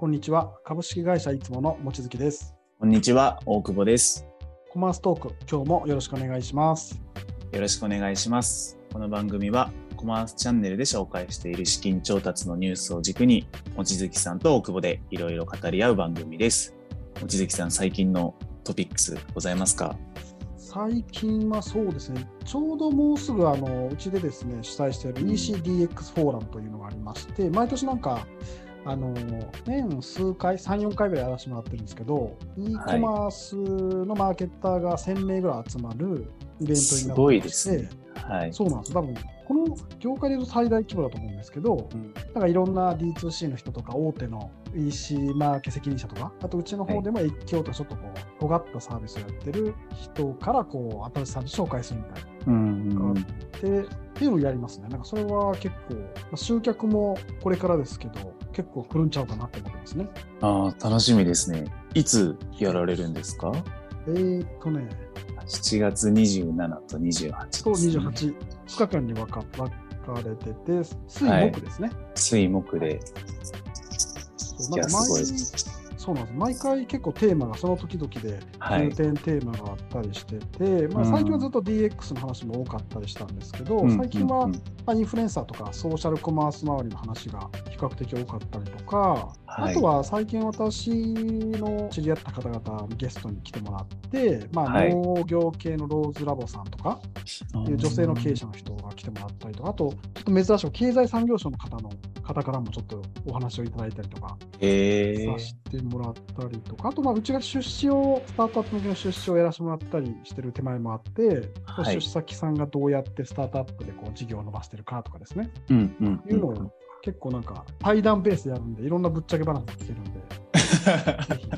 こんにちは。株式会社いつもの望月です。こんにちは、大久保です。コマーストーク、今日もよろしくお願いします。よろしくお願いします。この番組はコマースチャンネルで紹介している資金調達のニュースを軸に、望月さんと大久保でいろいろ語り合う番組です。望月さん、最近のトピックスございますか？最近はそうですね、ちょうどもうすぐあのうちでですね主催している ECDX フォーラムというのがありまして、毎年なんか、あの年数回、3、4回ぐらいやらせてもらってるんですけど、e コマースのマーケッターが1000名ぐらい集まるイベントになってすまごいでして、すね。はい。そうなんです。多分この業界でいうと最大規模だと思うんですけど、うんなんかいろんな D2C の人とか、大手の EC マーケ責任者とか、あとうちの方でも越境とちょっとこう、尖ったサービスをやってる人から、こう、新しいサービス紹介するみたいなうんのがあって、っていうのをやりますね。なんかそれは結構、まあ集客もこれからですけど、結構来るんちゃうかなって思ってますね。ああ、楽しみですね。いつやられるんですか？えーっとね、7月27と28です、そうね。28、2日間に分か分かれてて、水はい木ですね。水木で。いやすごいそうなんです。毎回結構テーマがその時々ではい。重。点テーマがあったりしてて、まあ、うん。最近はずっと DX の話も多かったりしたんですけど、うん最近は、インフルエンサーとかソーシャルコマース周りの話が比較的多かったりとか、はい。あとは最近私の知り合った方々にゲストに来てもらって、まあ、はい。農業系のローズラボさんとか、いう女性の経営者の人が来てもらったりとか、あと、ちょっと珍しく経済産業省の方の方からもちょっとお話をいただいたりとかさせてもらったりとか、あと、まあ、うちが出資を、スタートアップ向けの出資をやらせてもらったりしてる手前もあって、はい出資先さんがどうやってスタートアップでこう事業を伸ばしてるかとかですね、うんうんいうのを結構なんか対談ベースでやるんで、いろんなぶっちゃけ話も聞けるんで、ぜひ、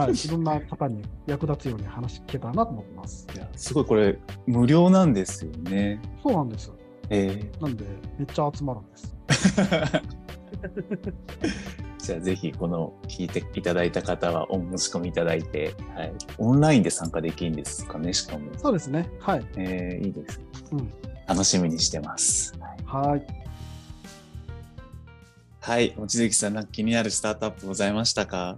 はい、いろんな方に役立つように話聞けたらなと思ってます。いやすごいこれ無料なんですよね。そうなんです。えなんで、めっちゃ集まるんです。ー じゃあぜひこの聞いていただいた方はお申し込みいただいて、はい、オンラインで参加できるんですかねしかも。そうですね。はい。えーいいです。うん。楽しみにしてます。はいはい。はい、望月さん、なんか気になるスタートアップございましたか？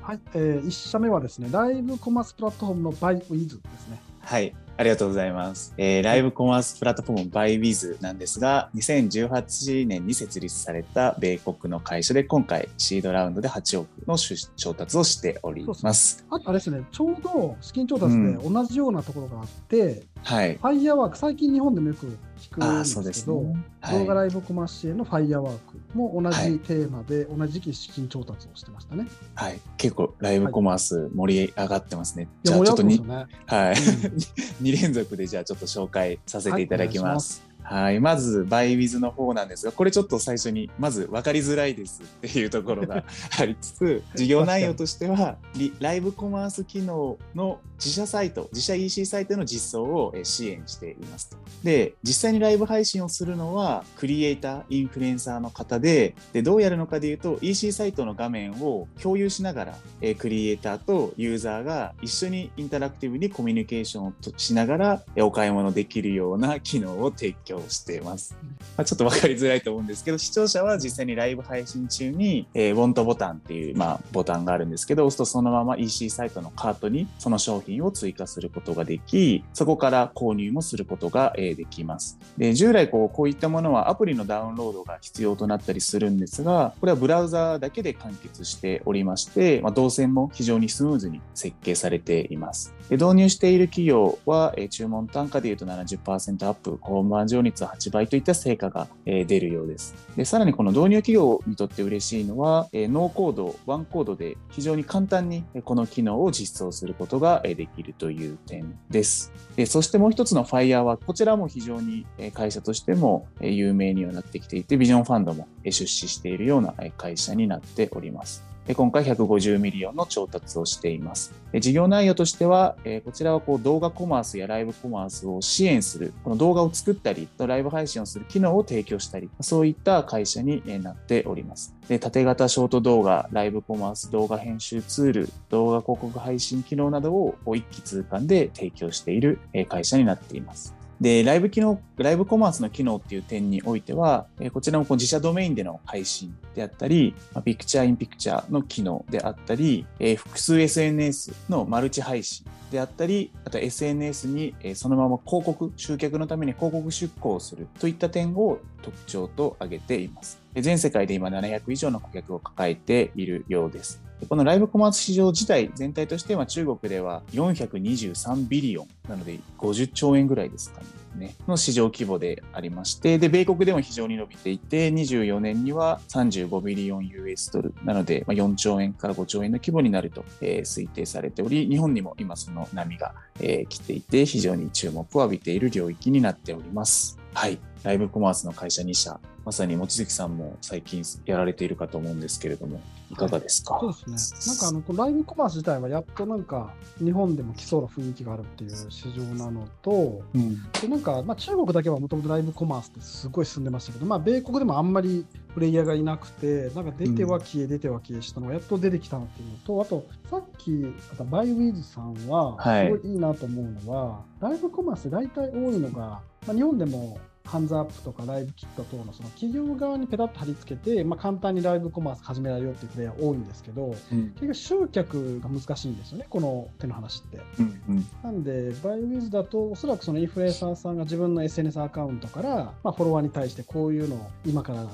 はい。えー、1社目はですね、ライブコマースプラットフォームの ByWiz ですね。はい、ありがとうございます。えーライブコマースプラットフォーム ByWiz なんですが、2018年に設立された米国の会社で、今回シードラウンドで8億の出調達をしております。あとあれですね、ちょうど資金調達で同じようなところがあって、はい。ファイヤーワーク、最近日本でもよく聞くんですけど、ね。は動画ライブコマース支援のファイヤーワークも同はいじテーマで、同じ時期に資金調達をしてましたね。い、はい。結構ライブコマース盛り上がってますね。いや、じゃあちょっとね。はい。2連続でじゃあちょっと紹介させていただきます。はい、まず、バイウィズの方なんですが、これちょっと最初に、まず分かりづらいですっていうところが ありつつ、事業内容としては、ライブコマース機能の自社サイト、自社 EC サイトの実装を支援していますと。で、実際にライブ配信をするのは、クリエイター、インフルエンサーの方で、で、どうやるのかでいうと、EC サイトの画面を共有しながら、えクリエイターとユーザーが一緒にインタラクティブにコミュニケーションをしながら、お買い物できるような機能を提供しています。まあ、ちょっと分かりづらいと思うんですけど、視聴者は実際にライブ配信中に、えー、ウォントボタンっていう、まあ、ボタンがあるんですけど、押すとそのまま EC サイトのカートにその商品を追加することができ、そこから購入もすることが、えーできます。で、従来こう、こういったものはアプリのダウンロードが必要となったりするんですが、これはブラウザーだけで完結しておりまして、まあ、動線も非常にスムーズに設計されています。で導入している企業は、えー注文単価でいうと70%アップ、コンバージョン率は8倍といった成果が、えー出るようです。で、さらにこの導入企業にとって嬉しいのは、えーノーコード、ワンコードで非常に簡単にえこの機能を実装することがえできるという点です。でそしてもう一つの Firework は、こちらも非常にえ会社としてもえ有名にはなってきていて、ビジョンファンドもえ出資しているようなえ会社になっております。今回150 million の調達をしています。事業内容としては、こちらはこう動画コマースやライブコマースを支援する、この動画を作ったり、ライブ配信をする機能を提供したり、そういった会社になっております。で縦型ショート動画、ライブコマース動画編集ツール、動画広告配信機能などを一気通貫で提供している会社になっています。で、ライブ機能、ライブコマースの機能っていう点においては、えこちらもこう自社ドメインでの配信であったり、まピクチャーインピクチャーの機能であったり、え複数 SNS のマルチ配信であったり、あと SNS にえそのまま広告、集客のために広告出稿をするといった点を特徴と挙げています。全世界で今700以上の顧客を抱えているようです。このライブコマース市場自体全体としては中国では423ビリオンなので50兆円ぐらいですかね。の市場規模でありまして、で、米国でも非常に伸びていて、24年には35ビリオン US ドルなので、4兆円から5兆円の規模になると、推定されており、日本にも今その波が、来ていて、非常に注目を浴びている領域になっております。はい。ライブコマースの会社2社、まさに望月さんも最近やられているかと思うんですけれども、いかがですか、そうですね。なんかあのこのライブコマース自体はやっとなんか日本でも来そうな雰囲気があるっていう市場なのと、うん。でなんかまあ中国だけはもともとライブコマースってすごい進んでましたけど、まあ米国でもあんまりプレイヤーがいなくて、なんか出ては消え、出ては消えしたのがやっと出てきたなっていうのと、あとさっきあとバイウィズさんははいすごいいいなと思うのは、ライブコマース大体多いのが、まあ、日本でもハンズアップとかライブキット等のその企業側にペタッと貼り付けて、まあ、簡単にライブコマース始められるよっていうプレイヤー多いんですけど、うん。結局集客が難しいんですよね、この手の話って。うん。うん。なんで、バイウィズだと、おそらくそのインフルエンサーさんが自分の SNS アカウントから、まあ、フォロワーに対してこういうのを今から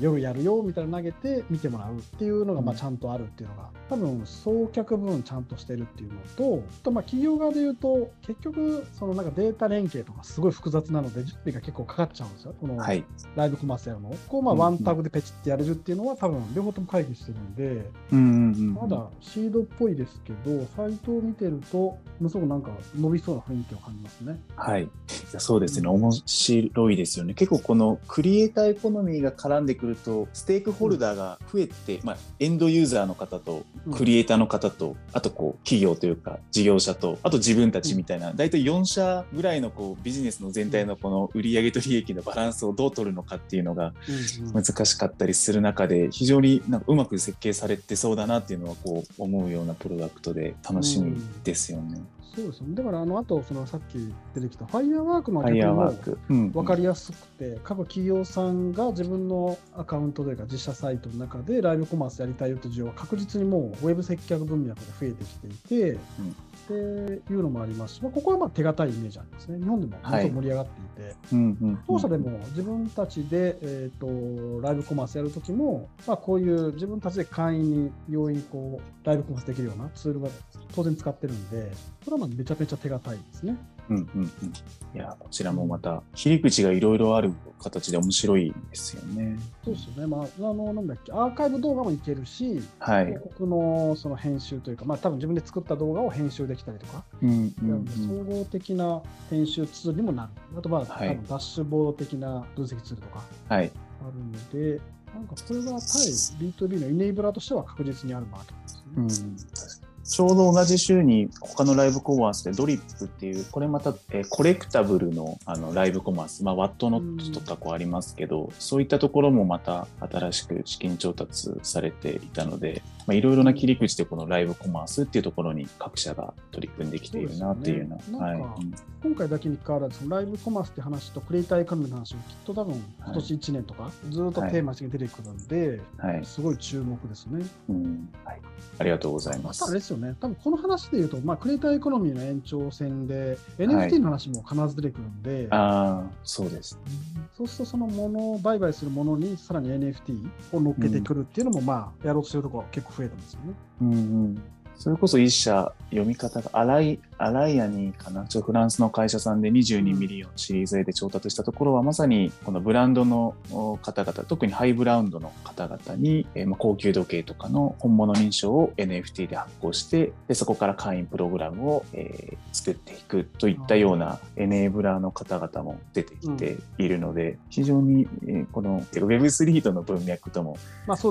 夜やるよみたいなの投げて見てもらうっていうのがまあうんちゃんとあるっていうのが、多分送客分ちゃんとしてるっていうのと、あとまあ企業側で言うと、結局、そのなんかデータ連携とかすごい複雑なので、準備が結構かかっちゃうんですよ、このはい。ライブコマースやるのを。こうまあうんワンタグでペチってやれるっていうのは、多分両方とも会議してるんで、うんうんうん。まだシードっぽいですけど、サイトを見てると、ものすごくなんか伸びそうな雰囲気を感じますね。はい。いやそうですね。面白いですよね。結構このクリエイターエコノミーが絡んでくると、ステークホルダーが増えて、まあ、エンドユーザーの方と、クリエイターの方と、あとこう、企業というか、事業者と、あと自分たちみたいな、大体4社ぐらいのこう、ビジネスの全体のこの売上と利益のバランスをどう取るのかっていうのがうんうん難しかったりする中で、非常になんかうまく設計されてそうだなっていうのは、こう、思うようなプロダクトで楽しみですよね。そうですよね。だから、あの、あと、そのさっき出てきたファイアーワークの逆にク。うん分かりやすくて、各企業さんが自分のアカウントというか自社サイトの中でライブコマースやりたいよという需要は確実にもうウェブ接客文脈で増えてきていて、っていうのもありますし、まあ、ここはまあ手堅いイメージありますね。日本でもものすごく盛り上がっていて、うんうんうん当社でも自分たちで、えー、とライブコマースやるときも、まあ、こういう自分たちで会員に容易にこうライブコマースできるようなツールが当然使ってるんで、これはまあめちゃめちゃ手堅いですね。うんうんうん。いや、こちらもまた、切り口がいろいろある形で面白いですよね。そうですよね。まあ、あの、なんだっけ、アーカイブ動画もいけるし、はい。広告のその編集というか、まあ、多分自分で作った動画を編集できたりとか、うん総合的な編集ツールにもなる。あと、まあ、はい多分ダッシュボード的な分析ツールとかはい。あるので、なんかこれは対 B2B のイネイブラーとしては確実にあるマーケットですね。うんちょうど同じ週に他のライブコマースでドリップっていう、これまた、えーコレクタブルのあのライブコマース、まあ、ワットノットとかこうありますけど、そういったところもまた新しく資金調達されていたので、まあ、いろいろな切り口でこのライブコマースっていうところに各社が取り組んできているなっていうよ。うん今回だけに関わらず、そのライブコマースって話とクリエイターエコノミーの話をきっと多分今年1年とかずっとテーマして出てくるんで、はい。すごい注目ですね。うん。はい。ありがとうございまあとあれす。ですよね、多分この話で言うと、まあ、クリエイターエコノミーの延長線で、NFT の話も必ず出てくるんで、ああ、そうです。そうするとそのものを売買するものにさらに NFT を乗っけてくるっていうのも、まあ、やろうとしてるところは結構増えてますよね。うんうん。それこそ一社読み方がアライ、 Arianee かな。ちょフランスの会社さんで22 million シリーズ A で調達したところは、まさにこのブランドのお方々、特にハイブランドの方々に、えーまあ高級時計とかの本物認証を NFT で発行して、でそこから会員プログラムを、えー作っていくといったような enabler の方々も出てきているので、非常に、えーこのてか Web3 との文脈とも。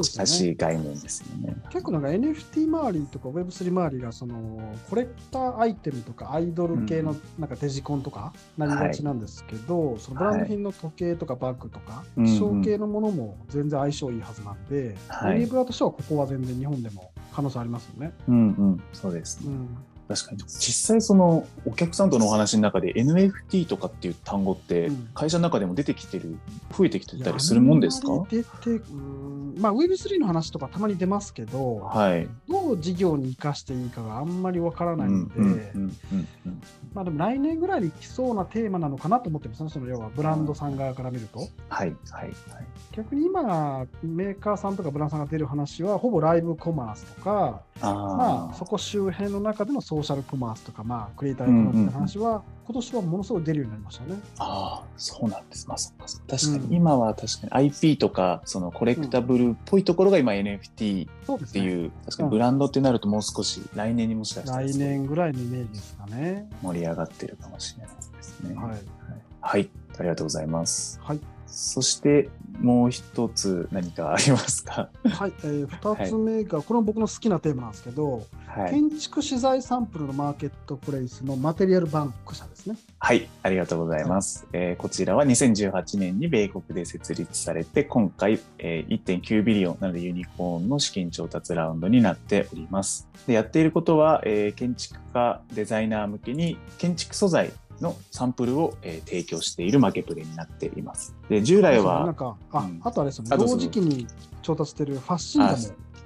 近しい概念ですよね。結構なんか NFT 周りとか Web3 周りがそのコレクターアイテムとかアイドル系のなんかデジコンとかなりがちなんですけど、そのブランド品の時計とかバッグとか、うんうん。衣装系のものも全然相性いいはずなんで、はい。ユニブラとしてはここは全然日本でも可能性ありますよね。うんうん、そうですね。うん確かに。実際そのお客さんとのお話の中で NFT とかっていう単語って会社の中でも出てきてる、増えてきてたりするもんですか？出てうん。まあ Web3 の話とかたまに出ますけど、はい、どう事業に生かしていいかがあんまりわからないので、まあでも来年ぐらいに来そうなテーマなのかなと思ってますね、その要はブランドさん側から見ると。はいはいはい。逆に今、メーカーさんとかブランドさんが出る話は、ほぼライブコマースとか、あまあそこ周辺の中でのソーシャルコマースとか、まあクリエイターエコノミーの話は、今年はものすごい出るようになりましたね。ああ、そうなんです。まあ、そっか確かに、今は確かに IP とか、そのコレクタブルっぽいところが今 NFT っていう、うね、確かにブランドってなるともう少し来年にもしかしたら、来年ぐらいのイメージですかね。盛り上がってるかもしれないですね。はい。はい、ありがとうございます。はい。そしてもう一つ何かありますか？はい、えー、2つ目が、はい、これも僕の好きなテーマなんですけど、はい、建築資材サンプルのマーケットプレイスのマテリアルバンク社ですね。はい、ありがとうございます。はい、えー、こちらは2018年に米国で設立されて、今回、えー、1.9ビリオンなのでユニコーンの資金調達ラウンドになっております。でやっていることは、えー、建築家、デザイナー向けに建築素材のサンプルを、えー、提供しているマーケプレになっています。で従来は、なんかあ、うん、あとあれですよね、同時期に調達しているファッシンガも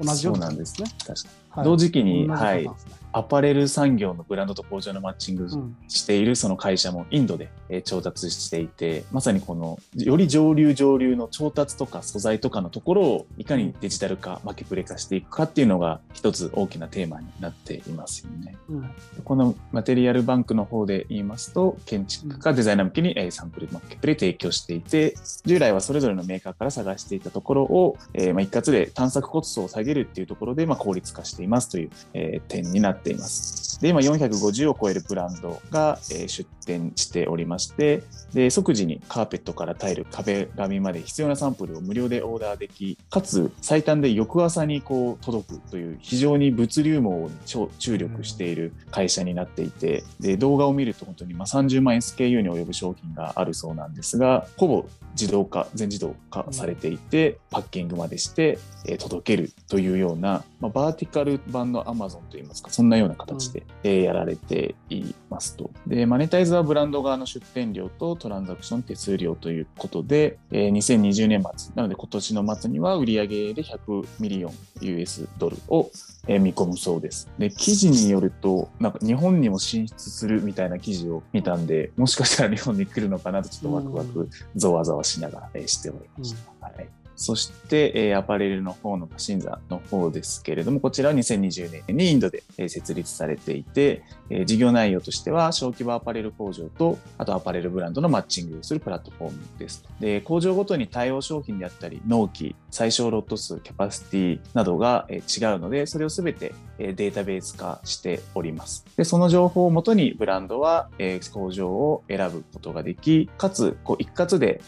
同じようなんですね。確かに、はい、同時期に、はい、アパレル産業のブランドと工場のマッチングしているその会社もインドで調達していて、まさにこのより上流上流の調達とか素材とかのところをいかにデジタル化、マーケプレ化していくかっていうのが一つ大きなテーマになっていますよね。うん、このマテリアルバンクの方で言いますと、建築家、デザイナー向けにサンプルマーケプレ提供していて、従来はそれぞれのメーカーから探していたところを、えー、まあ一括で探索コストを下げるっていうところで、まあ、効率化していますという、えー、点になっています。で、今450を超えるブランドが、出店しておりまして、で、即時にカーペットからタイル、壁紙まで必要なサンプルを無料でオーダーでき、かつ最短で翌朝にこう届くという非常に物流網に注力している会社になっていて、で、動画を見ると本当にまあ30万 SKU に及ぶ商品があるそうなんですが、ほぼ自動化、全自動化されていて、パッキングまでして、届けるというような、まあ、バーティカル版の Amazon といいますか、そんなような形で、えー、やられていますと。で、マネタイズはブランド側の出店料とトランザクション手数料ということで、えー、2020年末、なので今年の末には売上で100 million US ドルを、えー、見込むそうです。で、記事によると、なんか日本にも進出するみたいな記事を見たんで、もしかしたら日本に来るのかなとちょっとワクワク、ざわざわしながら、えー、しておりました。はいそして、え、アパレルの方のパシンザの方ですけれども、こちらは2020年にインドで、え、設立されていて、え、事業内容としては小規模アパレル工場と、あとアパレルブランドのマッチングをするプラットフォームです。で、工場ごとに対応商品であったり、納期、最小ロット数、キャパシティなどが、違うので、それをすべて、データベース化しております。で、その情報をもとにブランドは、工場を選ぶことができ、かつ、こう一括で、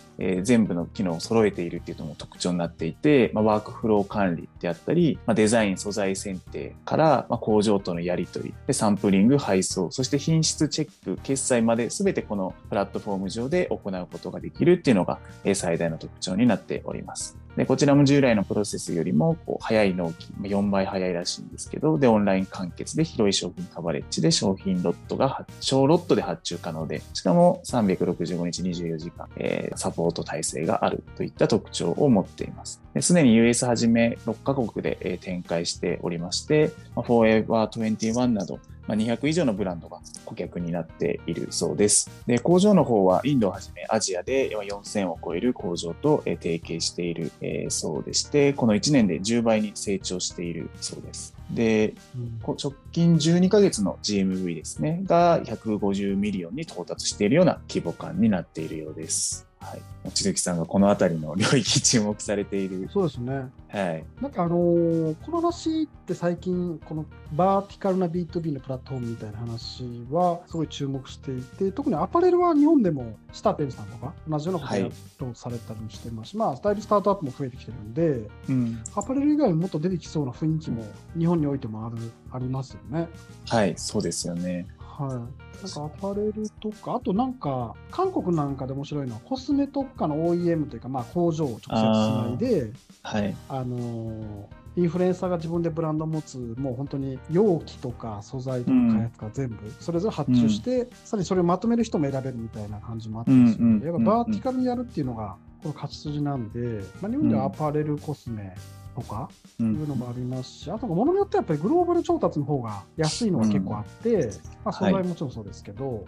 全部の機能を揃えているっていうのも特徴になっていて、まあ、ワークフロー管理であったり、まあ、デザイン、素材選定から、ま、工場とのやり取り、でサンプリング、配送、そして品質チェック、決済まで全てこのプラットフォーム上で行うことができるっていうのが、最大の特徴になっております。で、こちらも従来のプロセスよりもこう早い納期、4倍早いらしいんですけど、で、オンライン完結で広い商品カバレッジで商品ロットが、小ロットで発注可能で、しかも365日24時間、えー、サポート体制があるといった特徴を持っています。すでに US はじめ6カ国で、展開しておりまして、Forever 21など、まあ、200以上のブランドが顧客になっているそうです。で工場の方はインドをはじめアジアで4000を超える工場と提携しているそうでして、この1年で10倍に成長しているそうです。で、うん、直近12ヶ月の GMV ですね、が150 million に到達しているような規模感になっているようです。はい、望月さんがこの辺りの領域注目されている。そうですね。はい。なんかあのー、この話って最近、このバーティカルな B2B のプラットフォームみたいな話はすごい注目していて、特にアパレルは日本でもスターペンさんとか同じようなことをされたりしてますし、はい、まあ、スタイルスタートアップも増えてきてるんで、うん、アパレル以外ももっと出てきそうな雰囲気も日本においてもあるありますよね。はい、そうですよね。はい、なんかアパレルとか、あとなんか、韓国なんかで面白いのは、コスメ特化の OEM というか、まあ、工場を直接つないで、はい、あのーインフルエンサーが自分でブランドを持つ、もう本当に容器とか素材とか開発から全部、それぞれ発注して、さらにそれをまとめる人も選べるみたいな感じもあったりするので、うんうんやっぱバーティカルにやるっていうのが、この勝ち筋なんで、まあ、日本ではアパレル、コスメとか、ういうのもありますし、あと、ものによってはやっぱりグローバル調達の方が安いのが結構あって、まあ、素材もちろんそうですけど、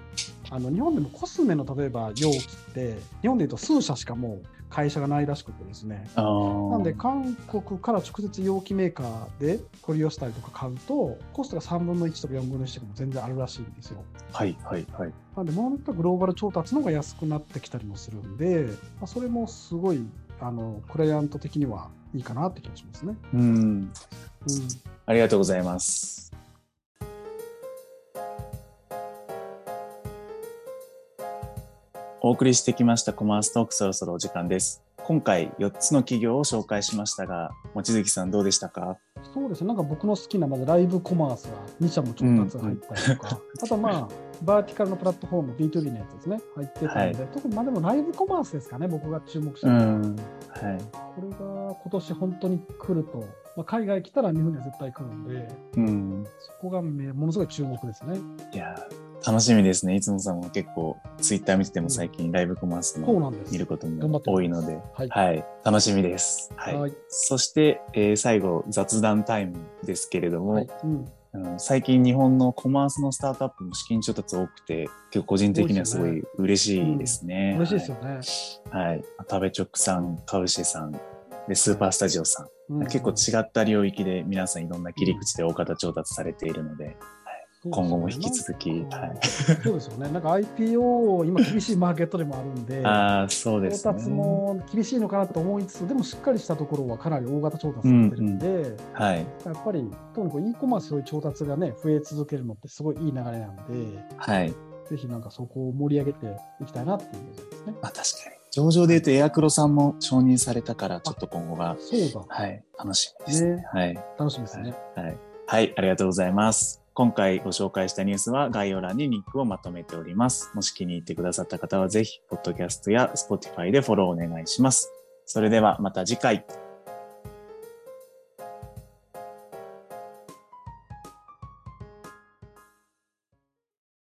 あの日本でもコスメの例えば容器って、日本でいうと数社しかもう会社がないらしくてですね、なんで韓国から直接容器メーカーで取り寄せたりとか買うと、コストが3分の1とか4分の1とかも全然あるらしいんですよ。はいはいはい。なんで、ものによってはグローバル調達の方が安くなってきたりもするんで、まあ、それもすごいあのクライアント的にはいいかなって気がしますね。うん。うんありがとうございます。お送りしてきましたコマーストークそろそろお時間です。今回4つの企業を紹介しましたが、望月さんどうでしたか？そうですね、なんか僕の好きなまずライブコマースは2社も調達入ったりとか、あとまあ、バーティカルのプラットフォーム、B2B のやつですね、入ってたので、はい特にまあでもライブコマースですかね、僕が注目したうのは。ん。はい。これが今年本当に来ると、まあ、海外来たら日本には絶対来るんで、うん。そこがめものすごい注目ですね。いやー、楽しみですね。いつもさんも結構ツイッター見てても最近ライブコマースそうもなんです。見ることも多いので、はい。はい。楽しみです。はい。はいそして、えー最後、雑談タイムですけれども、はいうんうん最近日本のコマースのスタートアップも資金調達多くて、結構個人的にはすごい嬉しいですね。嬉しいですよね。はい。はい。食べチョクさん、カウシェさん、で、スーパースタジオさん。うん結構違った領域で皆さんいろんな切り口で大方調達されているので、今後も引き続き、そうはい。そうですよね。なんか IPO、今厳しいマーケットでもあるんで、ああ、そうですね。調達も厳しいのかなと思いつつ、でもしっかりしたところはかなり大型調達されてるんで、はい。やっぱり、特にこう e コマースそういう調達がね、増え続けるのってすごいいい流れなんで、はい。ぜひなんかそこを盛り上げていきたいなっていうイメージですね。まあ確かに。上場で言うとエアクロさんも承認されたから、ちょっと今後が、そうだ。はい、楽しみですね。ねはい。楽しみですね。はい。はい、ありがとうございます。今回ご紹介したニュースは概要欄にリンクをまとめております。もし気に入ってくださった方はぜひ、ポッドキャストや Spotify でフォローお願いします。それではまた次回